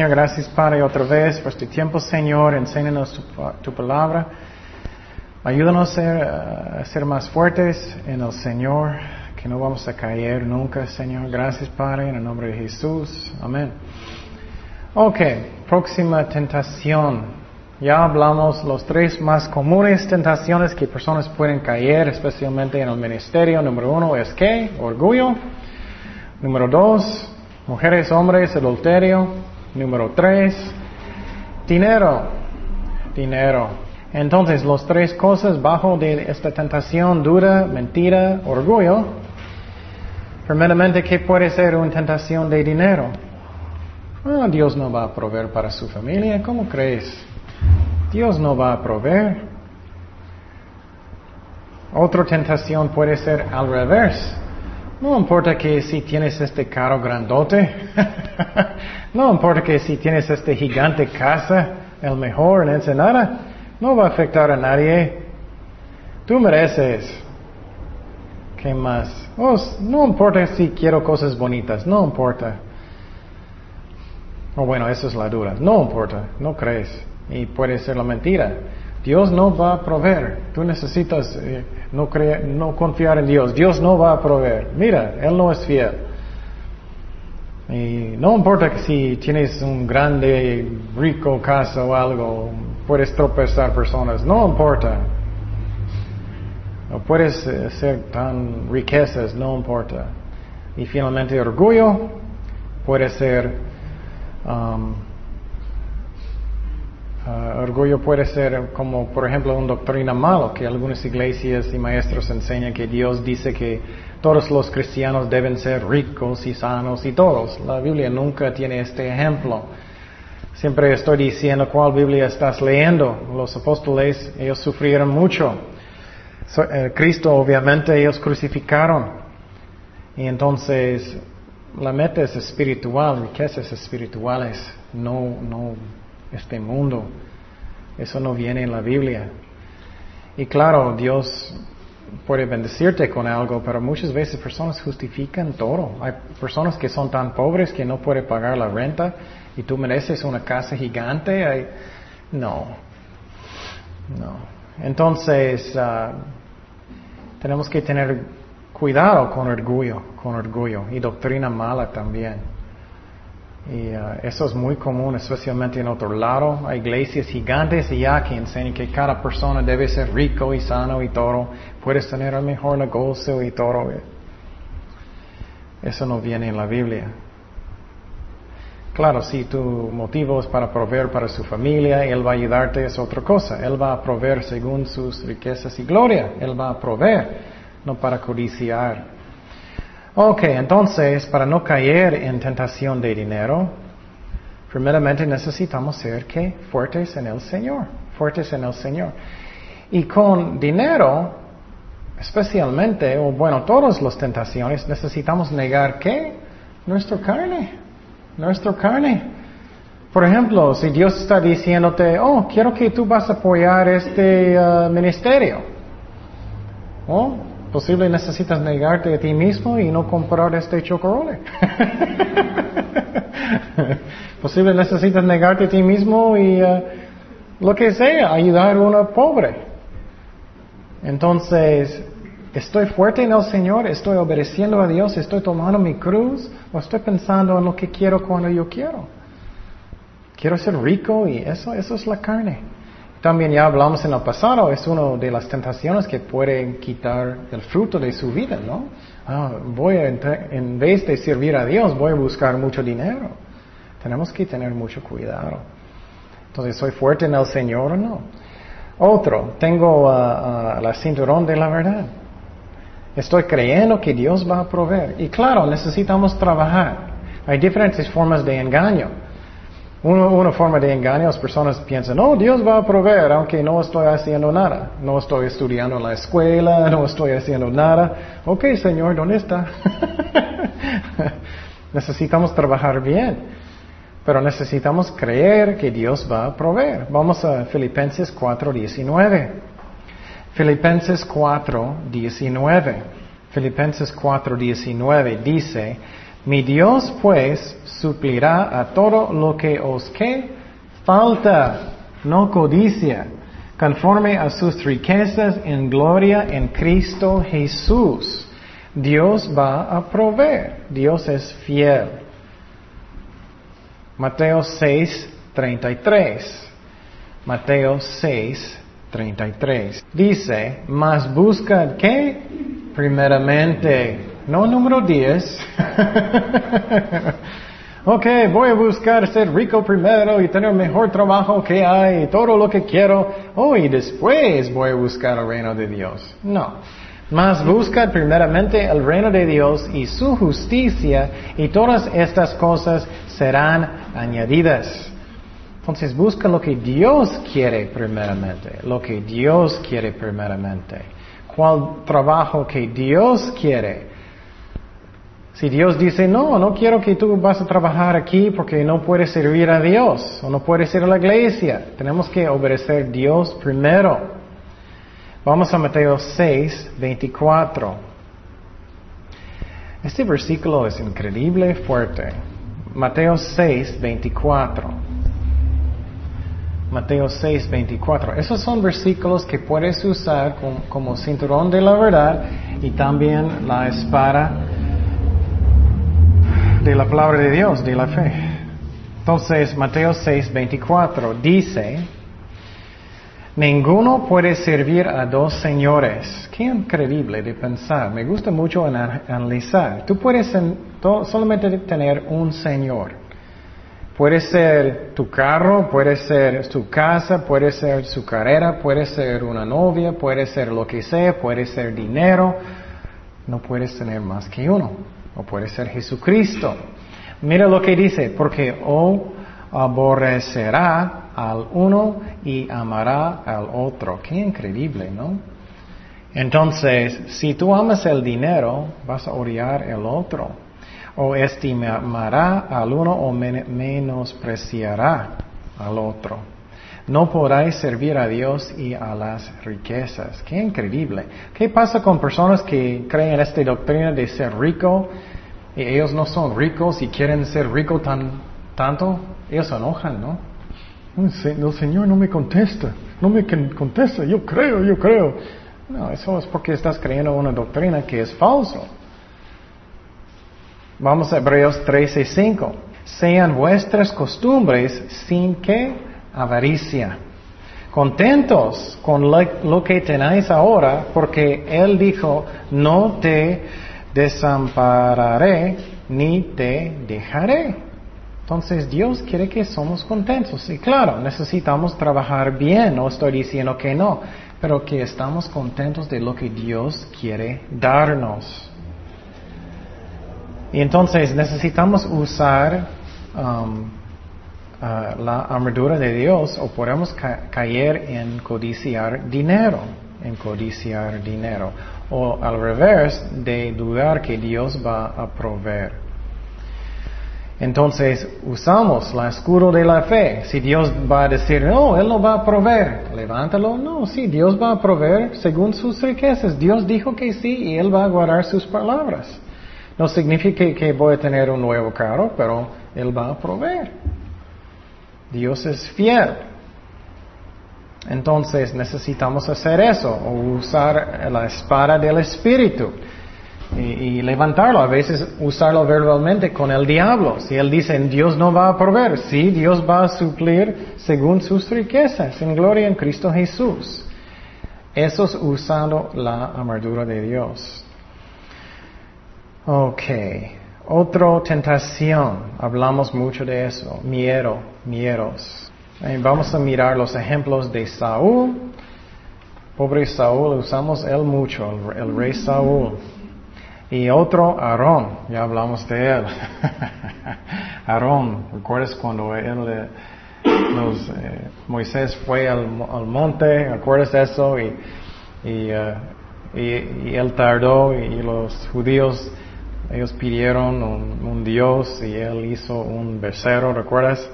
Señor, gracias Padre otra vez por este tiempo, Señor. Enséñanos tu, palabra. Ayúdanos a ser, más fuertes en el Señor, que no vamos a caer nunca, Señor. Gracias Padre, en el nombre de Jesús. Amén. Ok, próxima tentación. Ya hablamos los tres más comunes tentaciones que personas pueden caer, especialmente en el ministerio. Número uno es qué? Orgullo. Número dos, mujeres, hombres, adulterio. Número tres, dinero. Dinero. Entonces, las tres cosas bajo de esta tentación, duda, mentira, orgullo. Primeramente, ¿qué puede ser una tentación de dinero? Ah, Dios no va a proveer para su familia. ¿Cómo crees? Dios no va a proveer. Otra tentación puede ser al revés. No importa que si tienes este carro grandote, no importa que si tienes este gigante casa, el mejor en Ensenada, no va a afectar a nadie. Tú mereces. ¿Qué más? Oh, no importa si quiero cosas bonitas, no importa. O oh, bueno, esa es la duda. No importa, no crees. Y puede ser la mentira. Dios no va a proveer. Tú necesitas eh, no, confiar en Dios. Dios no va a proveer. Mira, Él no es fiel. Y no importa que si tienes un grande, rico casa o algo, puedes tropezar personas. No importa. No puedes eh, ser tan riquezas, no importa. Y finalmente orgullo puede ser um, Uh, orgullo puede ser como, por ejemplo, una doctrina malo, que algunas iglesias y maestros enseñan que Dios dice que todos los cristianos deben ser ricos y sanos y todos. La Biblia nunca tiene este ejemplo. Siempre estoy diciendo cuál Biblia estás leyendo. Los apóstoles, ellos sufrieron mucho. Eh, Cristo, obviamente, ellos crucificaron. Y entonces, la meta es espiritual, riquezas espirituales, no, no este mundo. Eso no viene en la Biblia. Y claro, Dios puede bendecirte con algo, pero muchas veces personas justifican todo. Hay personas que son tan pobres que no pueden pagar la renta y tú mereces una casa gigante. No, no. Entonces, ah, tenemos que tener cuidado con orgullo, con orgullo y doctrina mala también. Y uh, eso es muy común, especialmente en otro lado. Hay iglesias gigantes ya que enseñan que cada persona debe ser rico y sano y todo. Puedes tener el mejor negocio y todo. Eso no viene en la Biblia. Claro, si tu motivo es para proveer para su familia, Él va a ayudarte, es otra cosa. Él va a proveer según sus riquezas y gloria. Él va a proveer, no para codiciar. Ok, entonces, para no caer en tentación de dinero, primeramente necesitamos ser que fuertes en el Señor, fuertes en el Señor. Y con dinero, especialmente, o bueno, todas las tentaciones, necesitamos negar qué? Nuestra carne, nuestra carne. Por ejemplo, si Dios está diciéndote, oh, quiero que tú vas a apoyar este uh, ministerio. Oh, Posible necesitas negarte a ti mismo y no comprar este chocolate. Posible necesitas negarte a ti mismo y uh, lo que sea, ayudar a una pobre. Entonces, ¿estoy fuerte en el Señor? ¿Estoy obedeciendo a Dios? ¿Estoy tomando mi cruz? ¿O estoy pensando en lo que quiero cuando yo quiero? Quiero ser rico y eso, eso es la carne. También ya hablamos en el pasado, es una de las tentaciones que pueden quitar el fruto de su vida, ¿no? Ah, voy a, en vez de servir a Dios, voy a buscar mucho dinero. Tenemos que tener mucho cuidado. Entonces, ¿soy fuerte en el Señor o no? Otro, tengo uh, uh, la cinturón de la verdad. Estoy creyendo que Dios va a proveer. Y claro, necesitamos trabajar. Hay diferentes formas de engaño. Una, forma de engaño, las personas piensan, no, Dios va a proveer, aunque no estoy haciendo nada. No estoy estudiando en la escuela, no estoy haciendo nada. Ok, Señor, ¿dónde está? necesitamos trabajar bien, pero necesitamos creer que Dios va a proveer. Vamos a Filipenses 4.19. Filipenses 4.19. Filipenses 4.19 dice, Mi Dios pues suplirá a todo lo que os que falta, no codicia, conforme a sus riquezas en gloria en Cristo Jesús. Dios va a proveer, Dios es fiel. Mateo 6, 33. Mateo 6, 33. Dice, mas buscad que primeramente, no número 10. ok, voy a buscar ser rico primero y tener mejor trabajo que hay, todo lo que quiero. Oh, y después voy a buscar el reino de Dios. No. Mas buscad primeramente el reino de Dios y su justicia y todas estas cosas serán añadidas. Entonces busca lo que Dios quiere primeramente, lo que Dios quiere primeramente. ¿Cuál trabajo que Dios quiere? Si Dios dice, no, no quiero que tú vas a trabajar aquí porque no puedes servir a Dios o no puedes ir a la iglesia, tenemos que obedecer a Dios primero. Vamos a Mateo 6, 24. Este versículo es increíble, fuerte. Mateo 6, 24. Mateo 6, 24. Esos son versículos que puedes usar como, cinturón de la verdad y también la espada de la palabra de Dios, de la fe. Entonces, Mateo 6, 24 dice, ninguno puede servir a dos señores. Qué increíble de pensar. Me gusta mucho analizar. Tú puedes solamente tener un señor. Puede ser tu carro, puede ser tu casa, puede ser su carrera, puede ser una novia, puede ser lo que sea, puede ser dinero. No puedes tener más que uno. O puede ser Jesucristo. Mira lo que dice, porque o aborrecerá al uno y amará al otro. Qué increíble, ¿no? Entonces, si tú amas el dinero, vas a odiar el otro o estimará al uno o menospreciará al otro. No podráis servir a Dios y a las riquezas. Qué increíble. ¿Qué pasa con personas que creen en esta doctrina de ser rico y ellos no son ricos y quieren ser ricos tan, tanto? Ellos se enojan, ¿no? El Señor no me contesta, no me contesta, yo creo, yo creo. No, eso es porque estás creyendo una doctrina que es falso. Vamos a Hebreos 13:5. Sean vuestras costumbres sin que avaricia. Contentos con lo que tenéis ahora, porque Él dijo, no te desampararé ni te dejaré. Entonces Dios quiere que somos contentos. Y claro, necesitamos trabajar bien, no estoy diciendo que no, pero que estamos contentos de lo que Dios quiere darnos. Y entonces necesitamos usar um, uh, la armadura de Dios o podemos caer en codiciar dinero, en codiciar dinero. O al revés, de dudar que Dios va a proveer. Entonces usamos la escudo de la fe. Si Dios va a decir, no, Él no va a proveer, levántalo. No, sí, Dios va a proveer según sus riquezas. Dios dijo que sí y Él va a guardar sus palabras. No significa que voy a tener un nuevo carro, pero Él va a proveer. Dios es fiel. Entonces necesitamos hacer eso, o usar la espada del Espíritu y, levantarlo. A veces usarlo verbalmente con el diablo. Si él dice, Dios no va a proveer, sí, Dios va a suplir según sus riquezas en gloria en Cristo Jesús. Eso es usando la armadura de Dios. Ok. Otra tentación. Hablamos mucho de eso. Miedo, miedos. Vamos a mirar los ejemplos de Saúl. Pobre Saúl, usamos él mucho, el, rey Saúl. Y otro, Aarón, ya hablamos de él. Aarón, ¿recuerdas cuando él, eh, Moisés fue al, monte? ¿Recuerdas eso? Y, eh, y, y, él tardó y los judíos ellos pidieron un, Dios y él hizo un becerro, ¿recuerdas?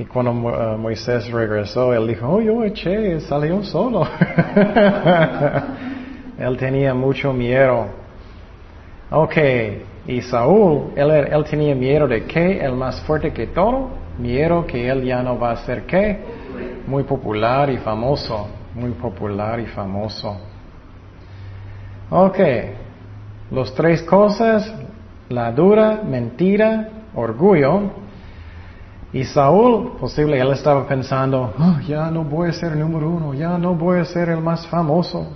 Y cuando uh, Moisés regresó, él dijo, oh, yo eché, salió solo. él tenía mucho miedo. Ok, y Saúl, él, él tenía miedo de qué, el más fuerte que todo, miedo que él ya no va a ser qué, muy popular y famoso, muy popular y famoso. Ok, los tres cosas, la dura, mentira, orgullo. Y Saúl, posible, él estaba pensando, "Oh, ya no voy a ser número uno, ya no voy a ser el más famoso.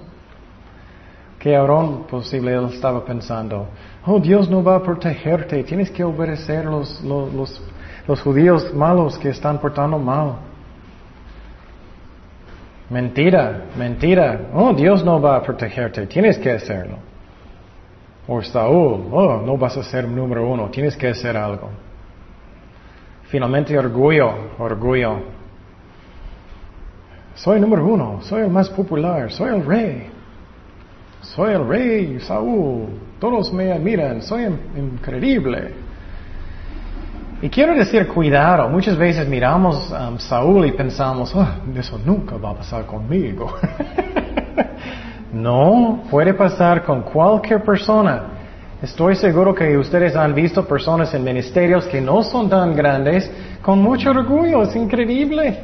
Que Aarón, posible, él estaba pensando, oh, Dios no va a protegerte, tienes que obedecer los, los, los, los judíos malos que están portando mal. Mentira, mentira. Oh, Dios no va a protegerte, tienes que hacerlo. O Saúl, oh, no vas a ser número uno, tienes que hacer algo. Finalmente orgullo, orgullo. Soy número uno, soy el más popular, soy el rey. Soy el rey Saúl, todos me admiran, soy increíble. Y quiero decir cuidado, muchas veces miramos a um, Saúl y pensamos, oh, eso nunca va a pasar conmigo. no, puede pasar con cualquier persona. Estoy seguro que ustedes han visto personas en ministerios que no son tan grandes con mucho orgullo, es increíble.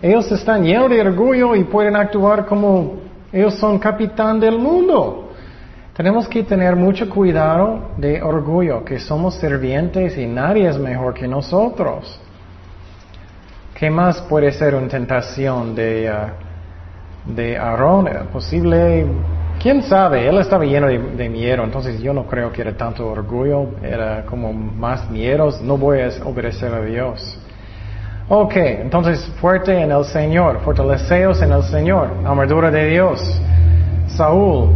Ellos están llenos de orgullo y pueden actuar como ellos son capitán del mundo. Tenemos que tener mucho cuidado de orgullo, que somos servientes y nadie es mejor que nosotros. ¿Qué más puede ser una tentación de, uh, de Aarón? Posible, quién sabe, él estaba lleno de, miedo, entonces yo no creo que era tanto orgullo, era como más miedos, no voy a obedecer a Dios. Ok, entonces fuerte en el Señor, fortaleceos en el Señor, armadura de Dios. Saúl,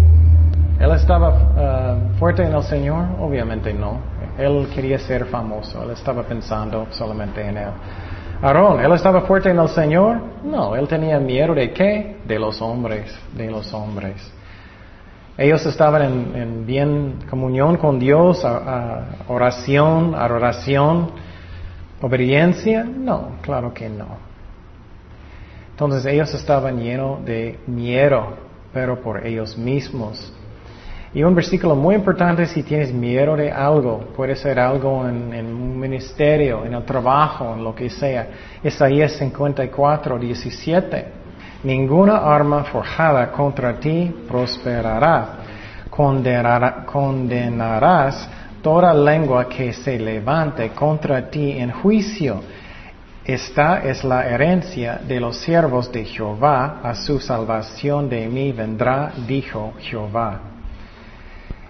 ¿él estaba uh, fuerte en el Señor? Obviamente no. Él quería ser famoso, él estaba pensando solamente en él. Aarón, ¿él estaba fuerte en el Señor? No, él tenía miedo de qué? De los hombres, de los hombres. Ellos estaban en, bien comunión con Dios, oración, adoración ¿Obediencia? No, claro que no. Entonces ellos estaban llenos de miedo, pero por ellos mismos. Y un versículo muy importante si tienes miedo de algo, puede ser algo en, un ministerio, en el trabajo, en lo que sea. Isaías 54, 17. Ninguna arma forjada contra ti prosperará. condenarás toda lengua que se levante contra ti en juicio. Esta es la herencia de los siervos de Jehová, a su salvación de mí vendrá, dijo Jehová.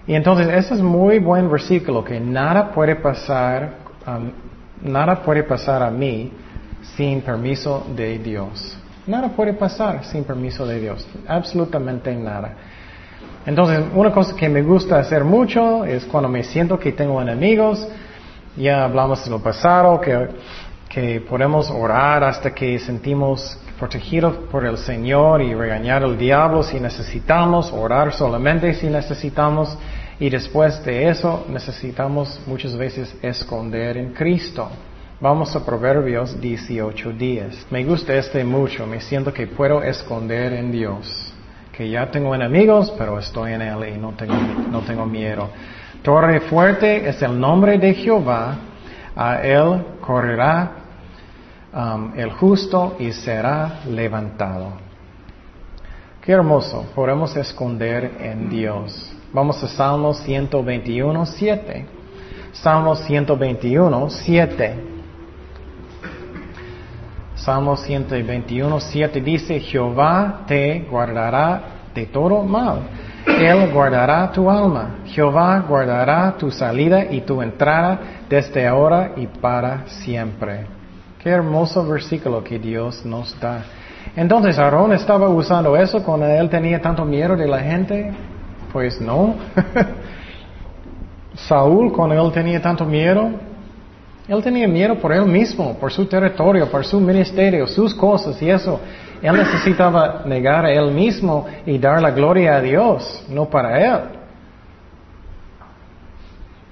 Y entonces, ese es muy buen versículo, que nada puede pasar, um, nada puede pasar a mí sin permiso de Dios. Nada puede pasar sin permiso de Dios, absolutamente nada. Entonces, una cosa que me gusta hacer mucho es cuando me siento que tengo enemigos, ya hablamos de lo pasado, que, que podemos orar hasta que sentimos protegidos por el Señor y regañar al diablo si necesitamos, orar solamente si necesitamos, y después de eso necesitamos muchas veces esconder en Cristo. Vamos a Proverbios 18 días. Me gusta este mucho, me siento que puedo esconder en Dios que ya tengo enemigos, pero estoy en Él y no tengo, no tengo miedo. Torre fuerte es el nombre de Jehová, a Él correrá um, el justo y será levantado. Qué hermoso, podemos esconder en Dios. Vamos a Salmo 121, 7. Salmo 121, 7. Salmo 121, 7 dice, Jehová te guardará de todo mal. Él guardará tu alma. Jehová guardará tu salida y tu entrada desde ahora y para siempre. Qué hermoso versículo que Dios nos da. Entonces, Aarón estaba usando eso cuando él tenía tanto miedo de la gente. Pues no. Saúl, cuando él tenía tanto miedo, él tenía miedo por él mismo, por su territorio, por su ministerio, sus cosas y eso. Él necesitaba negar a él mismo y dar la gloria a Dios, no para él.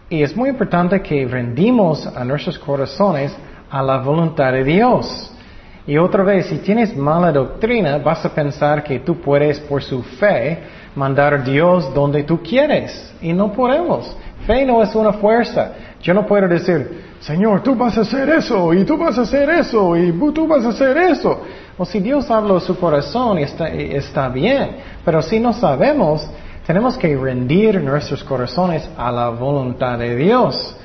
Y es muy importante que rendimos a nuestros corazones a la voluntad de Dios. Y otra vez, si tienes mala doctrina, vas a pensar que tú puedes por su fe mandar a Dios donde tú quieres. Y no podemos. Fe no es una fuerza. Yo no puedo decir, Señor, tú vas a hacer eso, y tú vas a hacer eso, y tú vas a hacer eso. O si Dios habla a su corazón, está, está bien. Pero si no sabemos, tenemos que rendir nuestros corazones a la voluntad de Dios.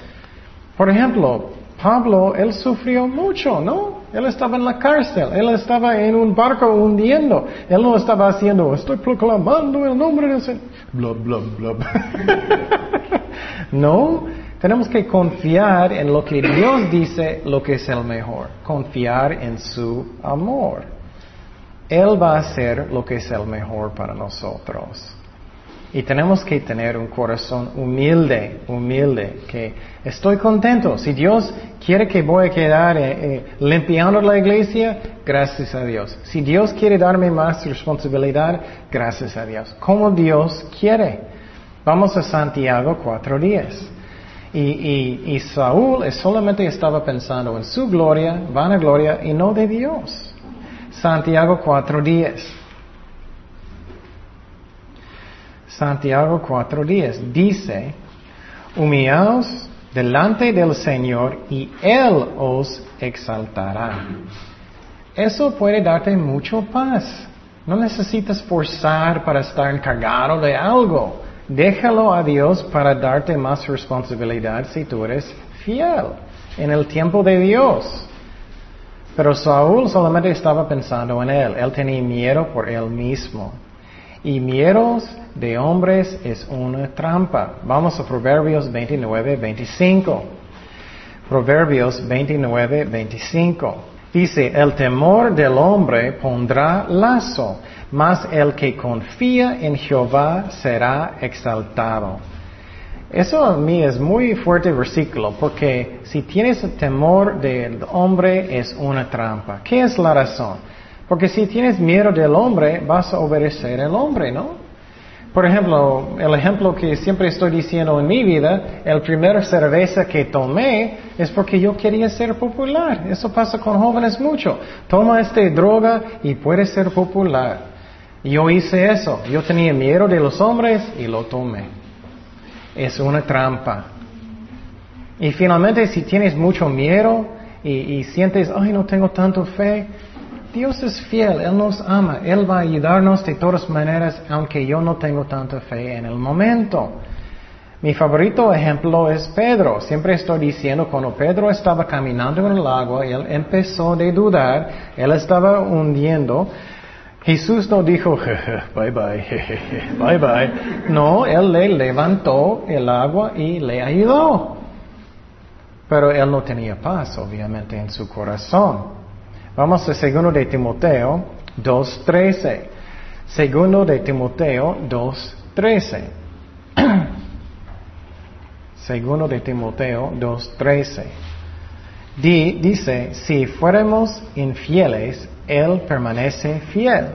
Por ejemplo, Pablo, él sufrió mucho, ¿no? Él estaba en la cárcel, él estaba en un barco hundiendo, él no estaba haciendo, estoy proclamando el nombre de Señor. Blub, blub, blub. no, tenemos que confiar en lo que Dios dice, lo que es el mejor. Confiar en su amor. Él va a hacer lo que es el mejor para nosotros. Y tenemos que tener un corazón humilde, humilde, que estoy contento. Si Dios quiere que voy a quedar eh, eh, limpiando la iglesia, gracias a Dios. Si Dios quiere darme más responsabilidad, gracias a Dios. Como Dios quiere. Vamos a Santiago 4.10. Y, y, y Saúl solamente estaba pensando en su gloria, vanagloria, y no de Dios. Santiago 4.10. Santiago 4.10 dice, humillaos delante del Señor y Él os exaltará. Eso puede darte mucho paz. No necesitas forzar para estar encargado de algo. Déjalo a Dios para darte más responsabilidad si tú eres fiel en el tiempo de Dios. Pero Saúl solamente estaba pensando en él. Él tenía miedo por él mismo. Y miedos de hombres es una trampa. Vamos a Proverbios 29, 25. Proverbios 29, 25. Dice, el temor del hombre pondrá lazo, mas el que confía en Jehová será exaltado. Eso a mí es muy fuerte versículo, porque si tienes temor del hombre es una trampa. ¿Qué es la razón? Porque si tienes miedo del hombre, vas a obedecer al hombre, ¿no? Por ejemplo, el ejemplo que siempre estoy diciendo en mi vida, el primer cerveza que tomé es porque yo quería ser popular. Eso pasa con jóvenes mucho. Toma esta droga y puedes ser popular. Yo hice eso. Yo tenía miedo de los hombres y lo tomé. Es una trampa. Y finalmente, si tienes mucho miedo y, sientes, ay, no tengo tanto fe, Dios es fiel, Él nos ama, Él va a ayudarnos de todas maneras, aunque yo no tengo tanta fe en el momento. Mi favorito ejemplo es Pedro. Siempre estoy diciendo, cuando Pedro estaba caminando en el agua, él empezó de dudar, él estaba hundiendo. Jesús no dijo, bye bye, bye bye. No, él le levantó el agua y le ayudó. Pero él no tenía paz, obviamente, en su corazón. Vamos a segundo de Timoteo 2.13. Segundo de Timoteo 2.13. segundo de Timoteo 2.13. dice, si fuéramos infieles, Él permanece fiel.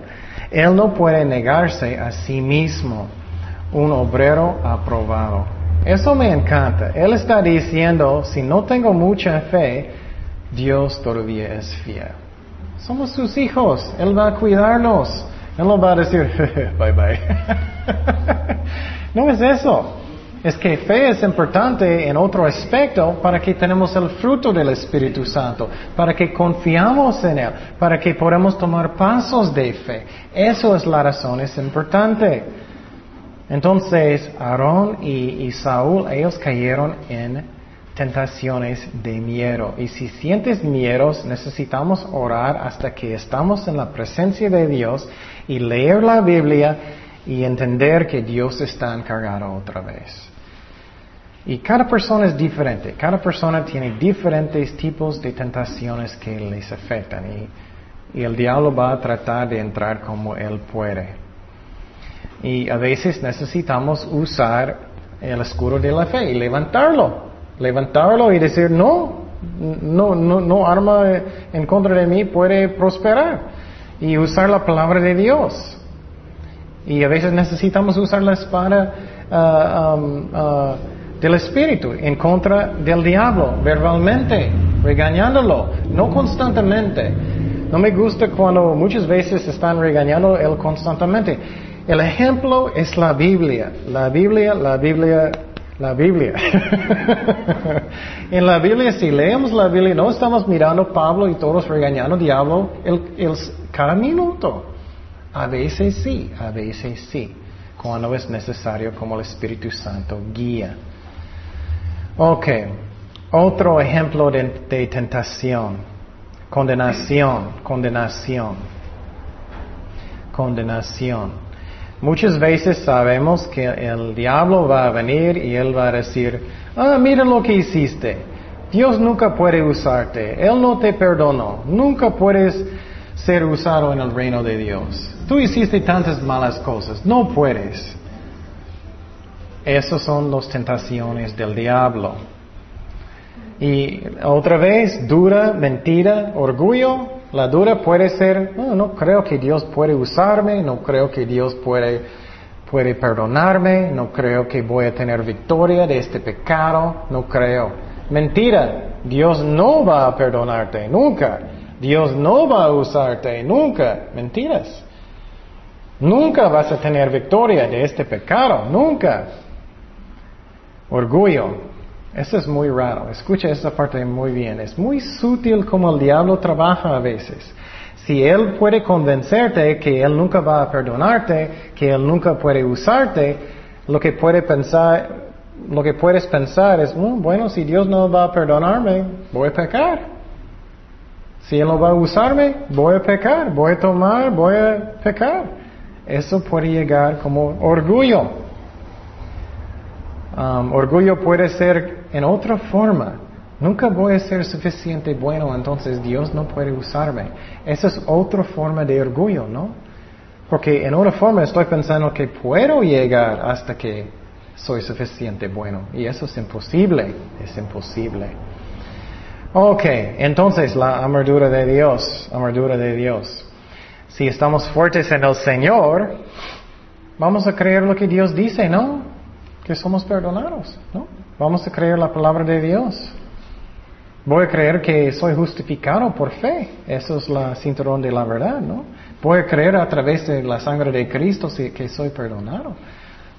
Él no puede negarse a sí mismo, un obrero aprobado. Eso me encanta. Él está diciendo, si no tengo mucha fe, Dios todavía es fiel. Somos sus hijos. Él va a cuidarnos. Él no va a decir, bye bye. no es eso. Es que fe es importante en otro aspecto para que tenemos el fruto del Espíritu Santo, para que confiamos en Él, para que podamos tomar pasos de fe. Eso es la razón, es importante. Entonces, Aarón y, y Saúl, ellos cayeron en tentaciones de miedo. Y si sientes miedos, necesitamos orar hasta que estamos en la presencia de Dios y leer la Biblia y entender que Dios está encargado otra vez. Y cada persona es diferente, cada persona tiene diferentes tipos de tentaciones que les afectan y, y el diablo va a tratar de entrar como él puede. Y a veces necesitamos usar el escudo de la fe y levantarlo levantarlo y decir, no, no, no, no arma en contra de mí puede prosperar. Y usar la palabra de Dios. Y a veces necesitamos usar la espada uh, um, uh, del Espíritu en contra del diablo, verbalmente, regañándolo, no constantemente. No me gusta cuando muchas veces están regañando él constantemente. El ejemplo es la Biblia. La Biblia, la Biblia La Biblia. en la Biblia, si leemos la Biblia, no estamos mirando Pablo y todos regañando al diablo el, cada minuto. A veces sí, a veces sí, cuando es necesario como el Espíritu Santo guía. Ok, otro ejemplo de tentación, condenación, condenación, condenación. Muchas veces sabemos que el diablo va a venir y él va a decir, ah, mira lo que hiciste. Dios nunca puede usarte. Él no te perdonó. Nunca puedes ser usado en el reino de Dios. Tú hiciste tantas malas cosas. No puedes. Esas son las tentaciones del diablo. Y otra vez, dura, mentira, orgullo, la duda puede ser, no creo que Dios puede usarme, no creo que Dios puede, puede perdonarme, no creo que voy a tener victoria de este pecado, no creo. Mentira, Dios no va a perdonarte, nunca. Dios no va a usarte, nunca. Mentiras. Nunca vas a tener victoria de este pecado, nunca. Orgullo. Eso es muy raro. Escucha esa parte muy bien. Es muy sutil como el diablo trabaja a veces. Si él puede convencerte que él nunca va a perdonarte, que él nunca puede usarte, lo que puede pensar, lo que puedes pensar es, mm, bueno, si Dios no va a perdonarme, voy a pecar. Si Él no va a usarme, voy a pecar, voy a tomar, voy a pecar. Eso puede llegar como orgullo. Um, orgullo puede ser en otra forma. Nunca voy a ser suficiente bueno, entonces Dios no puede usarme. Esa es otra forma de orgullo, ¿no? Porque en otra forma estoy pensando que puedo llegar hasta que soy suficiente bueno. Y eso es imposible, es imposible. Ok, entonces la armadura de Dios, armadura de Dios. Si estamos fuertes en el Señor, vamos a creer lo que Dios dice, ¿no? Que somos perdonados, ¿no? Vamos a creer la palabra de Dios. Voy a creer que soy justificado por fe. Eso es la cinturón de la verdad, ¿no? Voy a creer a través de la sangre de Cristo que soy perdonado.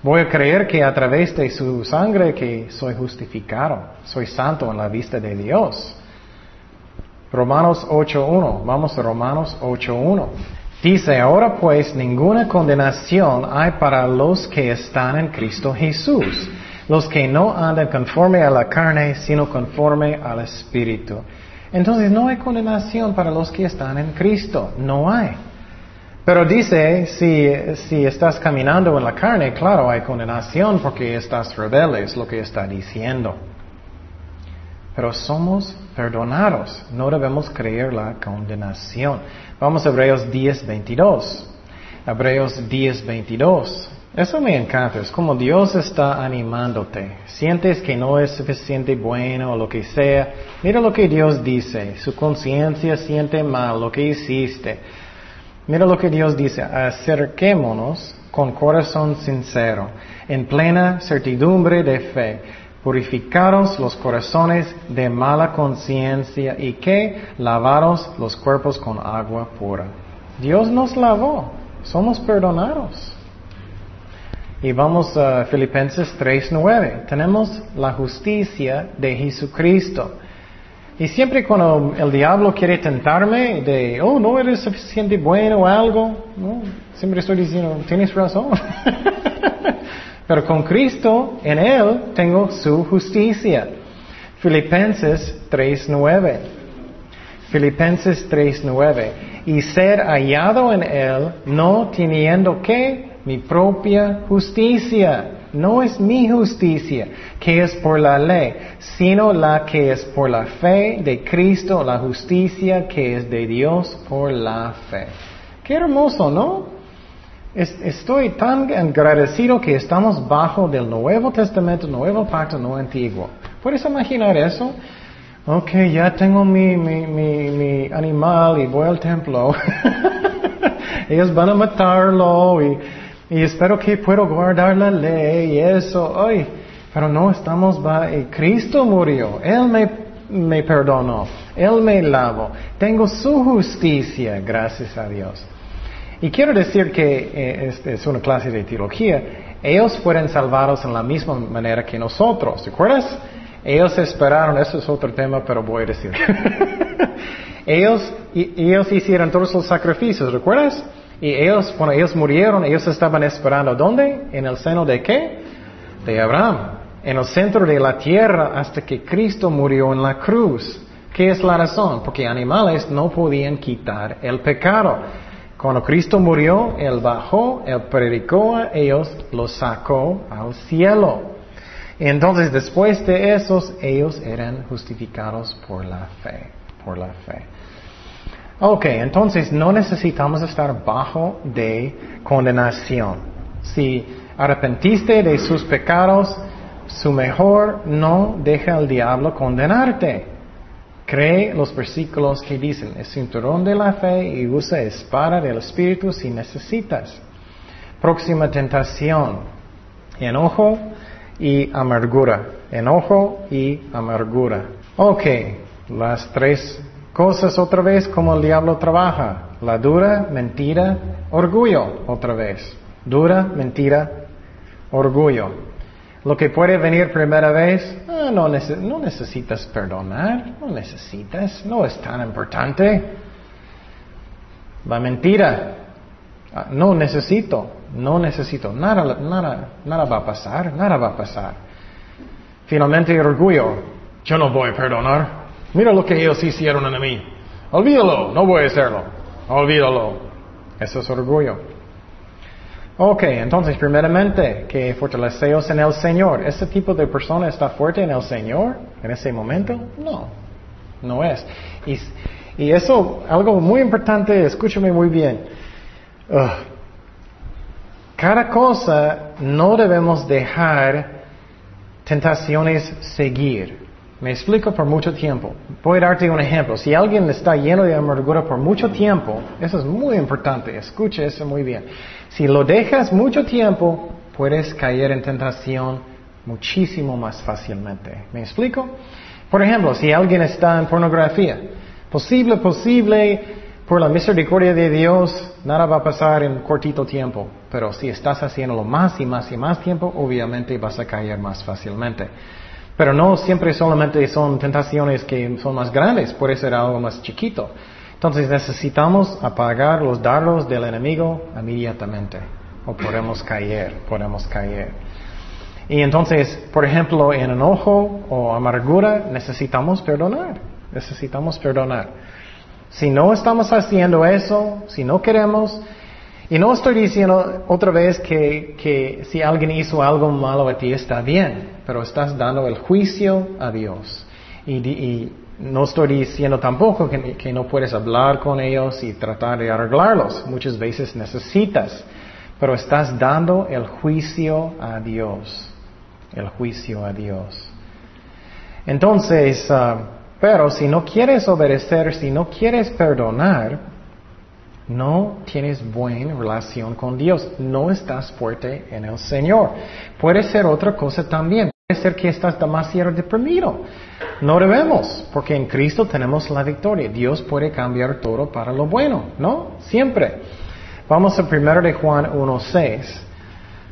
Voy a creer que a través de su sangre que soy justificado, soy santo en la vista de Dios. Romanos 8.1, vamos a Romanos 8.1. Dice, ahora pues ninguna condenación hay para los que están en Cristo Jesús, los que no andan conforme a la carne, sino conforme al Espíritu. Entonces no hay condenación para los que están en Cristo, no hay. Pero dice, si, si estás caminando en la carne, claro, hay condenación porque estás rebelde, es lo que está diciendo. Pero somos perdonados, no debemos creer la condenación. Vamos a Hebreos 10, 22. Hebreos 10, 22. Eso me encanta, es como Dios está animándote. Sientes que no es suficiente bueno o lo que sea. Mira lo que Dios dice. Su conciencia siente mal lo que hiciste. Mira lo que Dios dice. Acerquémonos con corazón sincero, en plena certidumbre de fe purificaros los corazones de mala conciencia y que lavaros los cuerpos con agua pura. Dios nos lavó, somos perdonados. Y vamos a Filipenses 3:9. Tenemos la justicia de Jesucristo. Y siempre cuando el diablo quiere tentarme de, oh, no eres suficiente bueno o algo, siempre estoy diciendo, tienes razón. Pero con Cristo, en Él, tengo su justicia. Filipenses 3.9. Filipenses 3.9. Y ser hallado en Él, no teniendo que mi propia justicia. No es mi justicia, que es por la ley, sino la que es por la fe de Cristo, la justicia que es de Dios por la fe. Qué hermoso, ¿no? Estoy tan agradecido que estamos bajo del Nuevo Testamento, Nuevo Pacto, no Antiguo. ¿Puedes imaginar eso? Ok, ya tengo mi, mi, mi, animal y voy al templo. Ellos van a matarlo y, y, espero que puedo guardar la ley y eso. Ay, pero no estamos bajo. Cristo murió. Él me, me perdonó. Él me lavó. Tengo su justicia, gracias a Dios. Y quiero decir que eh, este es una clase de teología. ellos fueron salvados en la misma manera que nosotros. ¿Te acuerdas? Ellos esperaron, eso es otro tema, pero voy a decir. ellos, ellos hicieron todos los sacrificios, ¿recuerdas? Y ellos, cuando ellos murieron, ellos estaban esperando, ¿dónde? ¿En el seno de qué? De Abraham. En el centro de la tierra hasta que Cristo murió en la cruz. ¿Qué es la razón? Porque animales no podían quitar el pecado. Cuando Cristo murió, Él bajó, Él predicó a ellos, los sacó al cielo. Entonces, después de esos, ellos eran justificados por la fe, por la fe. Ok, entonces no necesitamos estar bajo de condenación. Si arrepentiste de sus pecados, su mejor no deja al diablo condenarte. Cree los versículos que dicen, el cinturón de la fe y usa espada del Espíritu si necesitas. Próxima tentación, enojo, y amargura. Enojo y amargura. Ok, las tres cosas otra vez como el diablo trabaja. La dura, mentira, orgullo otra vez. Dura, mentira, orgullo. Lo que puede venir primera vez, ah, no, no necesitas perdonar, no necesitas, no es tan importante. La mentira, ah, no necesito, no necesito, nada, nada, nada va a pasar, nada va a pasar. Finalmente orgullo, yo no voy a perdonar. Mira lo que ellos hicieron a mí. Olvídalo, no voy a hacerlo. Olvídalo. Eso es orgullo. Ok, entonces primeramente que fortaleceos en el Señor. ¿Ese tipo de persona está fuerte en el Señor en ese momento? No, no es. Y, y eso, algo muy importante, escúchame muy bien. Cada cosa no debemos dejar tentaciones seguir. Me explico por mucho tiempo. Voy a darte un ejemplo. Si alguien está lleno de amargura por mucho tiempo, eso es muy importante. Escuche eso muy bien. Si lo dejas mucho tiempo, puedes caer en tentación muchísimo más fácilmente. ¿Me explico? Por ejemplo, si alguien está en pornografía, posible, posible, por la misericordia de Dios, nada va a pasar en cortito tiempo, pero si estás haciéndolo más y más y más tiempo, obviamente vas a caer más fácilmente. Pero no siempre solamente son tentaciones que son más grandes, puede ser algo más chiquito. Entonces necesitamos apagar los dardos del enemigo inmediatamente, o podemos caer, podemos caer. Y entonces, por ejemplo, en enojo o amargura, necesitamos perdonar, necesitamos perdonar. Si no estamos haciendo eso, si no queremos, y no estoy diciendo otra vez que, si alguien hizo algo malo a ti está bien, pero estás dando el juicio a Dios. Y, no estoy diciendo tampoco que, que, no puedes hablar con ellos y tratar de arreglarlos. Muchas veces necesitas, pero estás dando el juicio a Dios. El juicio a Dios. Entonces, ah, pero si no quieres obedecer, si no quieres perdonar, no tienes buena relación con Dios, no estás fuerte en el Señor. Puede ser otra cosa también, puede ser que estás demasiado deprimido. No debemos, porque en Cristo tenemos la victoria. Dios puede cambiar todo para lo bueno, ¿no? Siempre. Vamos a 1 de Juan 1.6.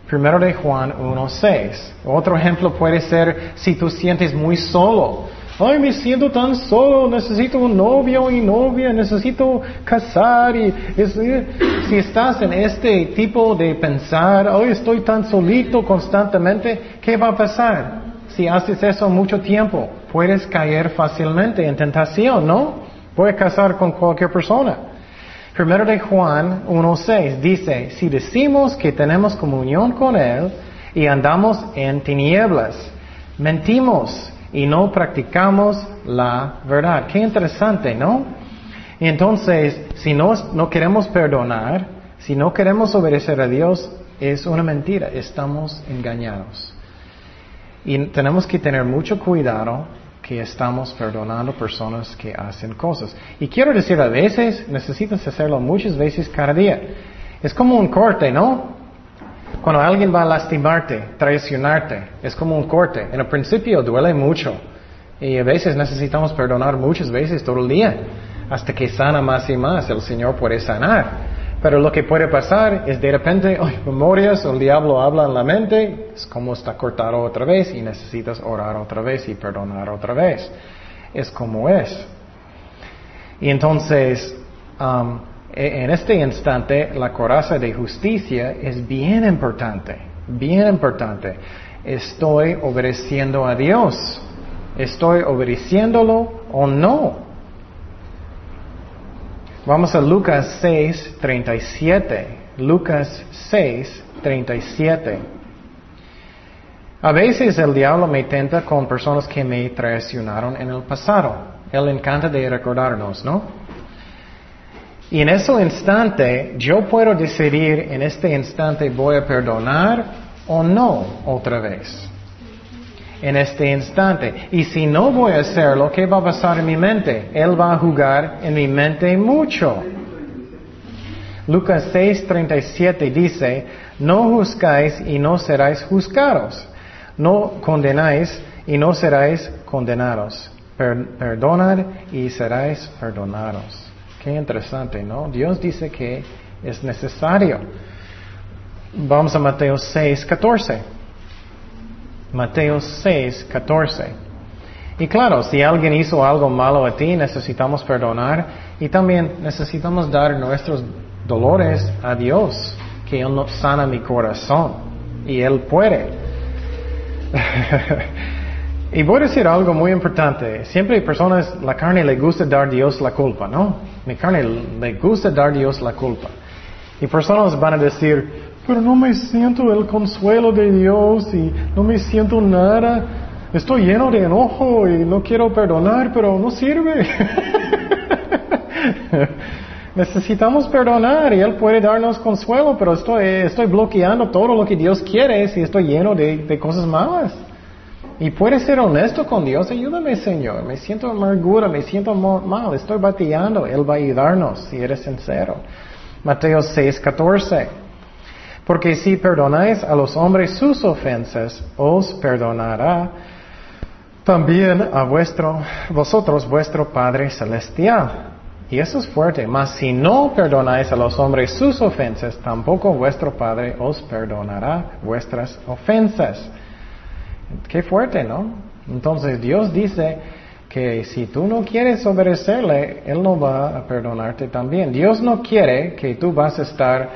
Primero de Juan 1.6. Otro ejemplo puede ser si tú sientes muy solo. Ay, me siento tan solo, necesito un novio y novia, necesito casar. Y, si estás en este tipo de pensar, hoy estoy tan solito constantemente, ¿qué va a pasar? Si haces eso mucho tiempo, puedes caer fácilmente en tentación, ¿no? Puedes casar con cualquier persona. Primero de Juan 1.6 dice, si decimos que tenemos comunión con Él y andamos en tinieblas, mentimos y no practicamos la verdad. Qué interesante, ¿no? entonces, si no, no queremos perdonar, si no queremos obedecer a Dios, es una mentira, estamos engañados. Y tenemos que tener mucho cuidado que estamos perdonando personas que hacen cosas. Y quiero decir, a veces necesitas hacerlo muchas veces cada día. Es como un corte, ¿no? Cuando alguien va a lastimarte, traicionarte, es como un corte. En el principio duele mucho. Y a veces necesitamos perdonar muchas veces todo el día. Hasta que sana más y más. El Señor puede sanar. Pero lo que puede pasar es de repente, ay, memorias, el diablo habla en la mente, es como está cortado otra vez y necesitas orar otra vez y perdonar otra vez. Es como es. Y entonces, um, en este instante, la coraza de justicia es bien importante, bien importante. Estoy obedeciendo a Dios. ¿Estoy obedeciéndolo o no? Vamos a Lucas 6, 37. Lucas 6, 37. A veces el diablo me tenta con personas que me traicionaron en el pasado. Él encanta de recordarnos, ¿no? Y en ese instante, yo puedo decidir, en este instante voy a perdonar o no otra vez en este instante. Y si no voy a hacerlo, ¿qué va a pasar en mi mente? Él va a jugar en mi mente mucho. Lucas 6:37 dice, no juzgáis y no seráis juzgados. No condenáis y no seráis condenados. perdonad y seráis perdonados. Qué interesante, ¿no? Dios dice que es necesario. Vamos a Mateo 6:14. Mateo 6, 14. Y claro, si alguien hizo algo malo a ti, necesitamos perdonar y también necesitamos dar nuestros dolores a Dios, que Él nos sana mi corazón y Él puede. y voy a decir algo muy importante. Siempre hay personas, la carne le gusta dar a Dios la culpa, ¿no? Mi carne le gusta dar a Dios la culpa. Y personas van a decir, pero no me siento el consuelo de Dios y no me siento nada. Estoy lleno de enojo y no quiero perdonar, pero no sirve. Necesitamos perdonar y Él puede darnos consuelo, pero estoy, estoy bloqueando todo lo que Dios quiere si estoy lleno de, de cosas malas. Y puede ser honesto con Dios, ayúdame Señor, me siento amargura, me siento mal, estoy bateando, Él va a ayudarnos si eres sincero. Mateo 6, 14. Porque si perdonáis a los hombres sus ofensas, os perdonará también a vuestro, vosotros vuestro Padre Celestial. Y eso es fuerte. Mas si no perdonáis a los hombres sus ofensas, tampoco vuestro Padre os perdonará vuestras ofensas. Qué fuerte, ¿no? Entonces Dios dice que si tú no quieres obedecerle, Él no va a perdonarte también. Dios no quiere que tú vas a estar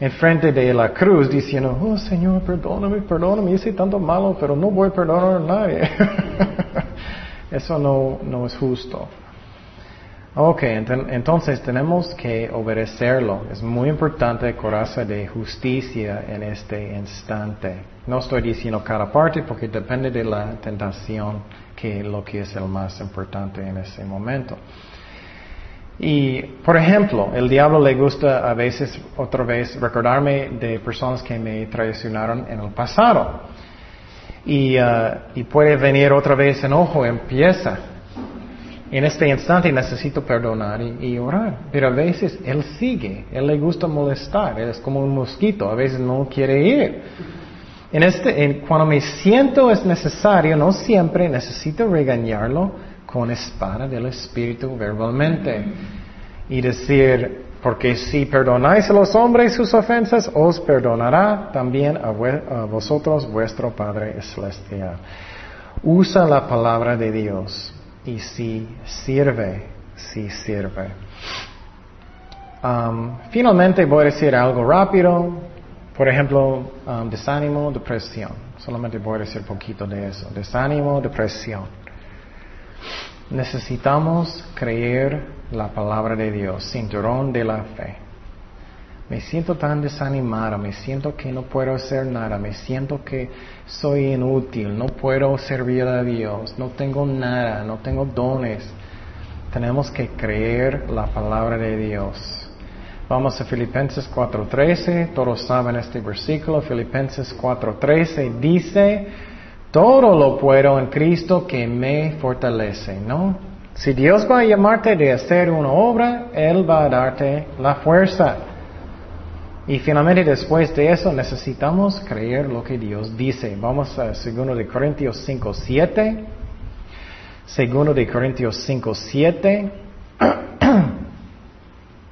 enfrente de la cruz diciendo, oh Señor, perdóname, perdóname, hice tanto malo, pero no voy a perdonar a nadie. Eso no, no es justo. Ok, entonces tenemos que obedecerlo. Es muy importante coraza de justicia en este instante. No estoy diciendo cada parte porque depende de la tentación que lo que es el más importante en ese momento. Y, por ejemplo, el diablo le gusta a veces, otra vez, recordarme de personas que me traicionaron en el pasado. Y, uh, puede venir otra vez enojo, empieza. En este instante necesito perdonar y, orar. Pero a veces él sigue, él le gusta molestar, él es como un mosquito, a veces no quiere ir. En este, cuando me siento es necesario, no siempre necesito regañarlo, con espada del Espíritu verbalmente. Y decir, porque si perdonáis a los hombres sus ofensas, os perdonará también a, vosotros vuestro Padre Celestial. Usa la palabra de Dios y si sirve, si sirve. Um, finalmente voy a decir algo rápido. Por ejemplo, um, desánimo, depresión. Solamente voy a decir poquito de eso. Desánimo, depresión. Necesitamos creer la palabra de Dios, cinturón de la fe. Me siento tan desanimada, me siento que no puedo hacer nada, me siento que soy inútil, no puedo servir a Dios, no tengo nada, no tengo dones. Tenemos que creer la palabra de Dios. Vamos a Filipenses 4:13, todos saben este versículo, Filipenses 4:13 dice, todo lo puedo en Cristo que me fortalece, ¿no? Si Dios va a llamarte de hacer una obra, Él va a darte la fuerza. Y finalmente después de eso necesitamos creer lo que Dios dice. Vamos a 2 de Corintios 5, 7. 2 de Corintios 5, 7.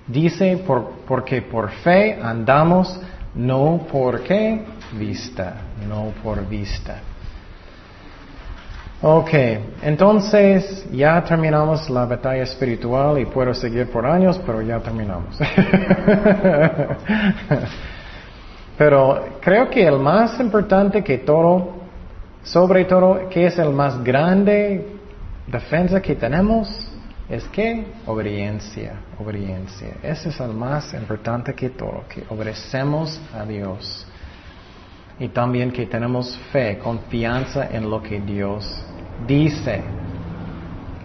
Dice, por, porque por fe andamos, no por qué vista, no por vista. Ok, entonces ya terminamos la batalla espiritual y puedo seguir por años, pero ya terminamos. pero creo que el más importante que todo, sobre todo, que es el más grande defensa que tenemos, es que obediencia, obediencia. Ese es el más importante que todo, que obedecemos a Dios. Y también que tenemos fe, confianza en lo que Dios dice.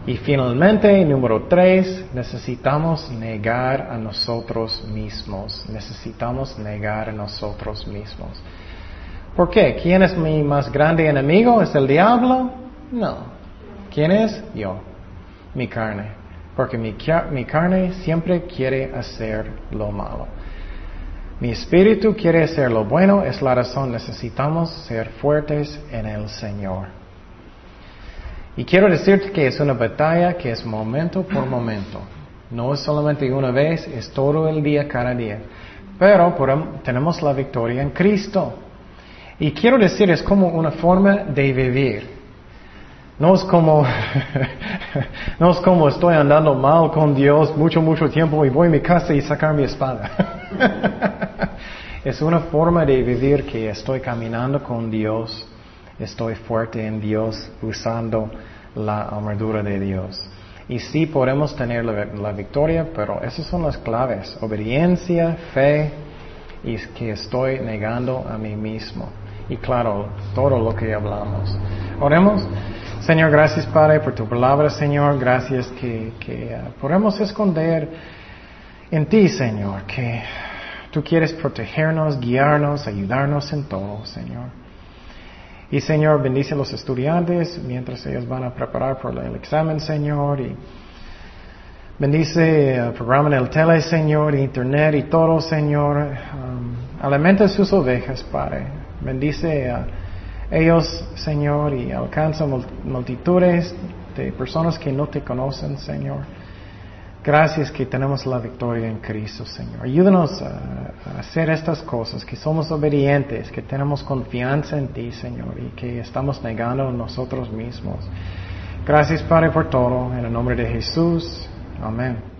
Y finalmente, número tres, necesitamos negar a nosotros mismos. Necesitamos negar a nosotros mismos. ¿Por qué? ¿Quién es mi más grande enemigo? ¿Es el diablo? No. ¿Quién es? Yo. Mi carne. Porque mi, mi carne siempre quiere hacer lo malo. Mi espíritu quiere hacer lo bueno. Es la razón. Necesitamos ser fuertes en el Señor. Y quiero decirte que es una batalla que es momento por momento. No es solamente una vez, es todo el día, cada día. Pero tenemos la victoria en Cristo. Y quiero decir, es como una forma de vivir. No es como, no es como estoy andando mal con Dios mucho, mucho tiempo y voy a mi casa y sacar mi espada. es una forma de vivir que estoy caminando con Dios estoy fuerte en Dios usando la armadura de Dios. Y sí podemos tener la, victoria, pero esas son las claves. Obediencia, fe y que estoy negando a mí mismo. Y claro, todo lo que hablamos. Oremos. Señor, gracias Padre por tu palabra, Señor. Gracias que, que uh, podemos esconder en ti, Señor, que tú quieres protegernos, guiarnos, ayudarnos en todo, Señor. Y Señor, bendice a los estudiantes mientras ellos van a preparar por el examen, Señor. Y bendice el programa en el tele, Señor, internet y todo, Señor. Um, alimenta sus ovejas, Padre. Bendice a ellos, Señor, y alcanza multitudes de personas que no te conocen, Señor. Gracias que tenemos la victoria en Cristo, Señor. Ayúdanos a, hacer estas cosas, que somos obedientes, que tenemos confianza en ti, Señor, y que estamos negando nosotros mismos. Gracias, Padre, por todo. En el nombre de Jesús. Amén.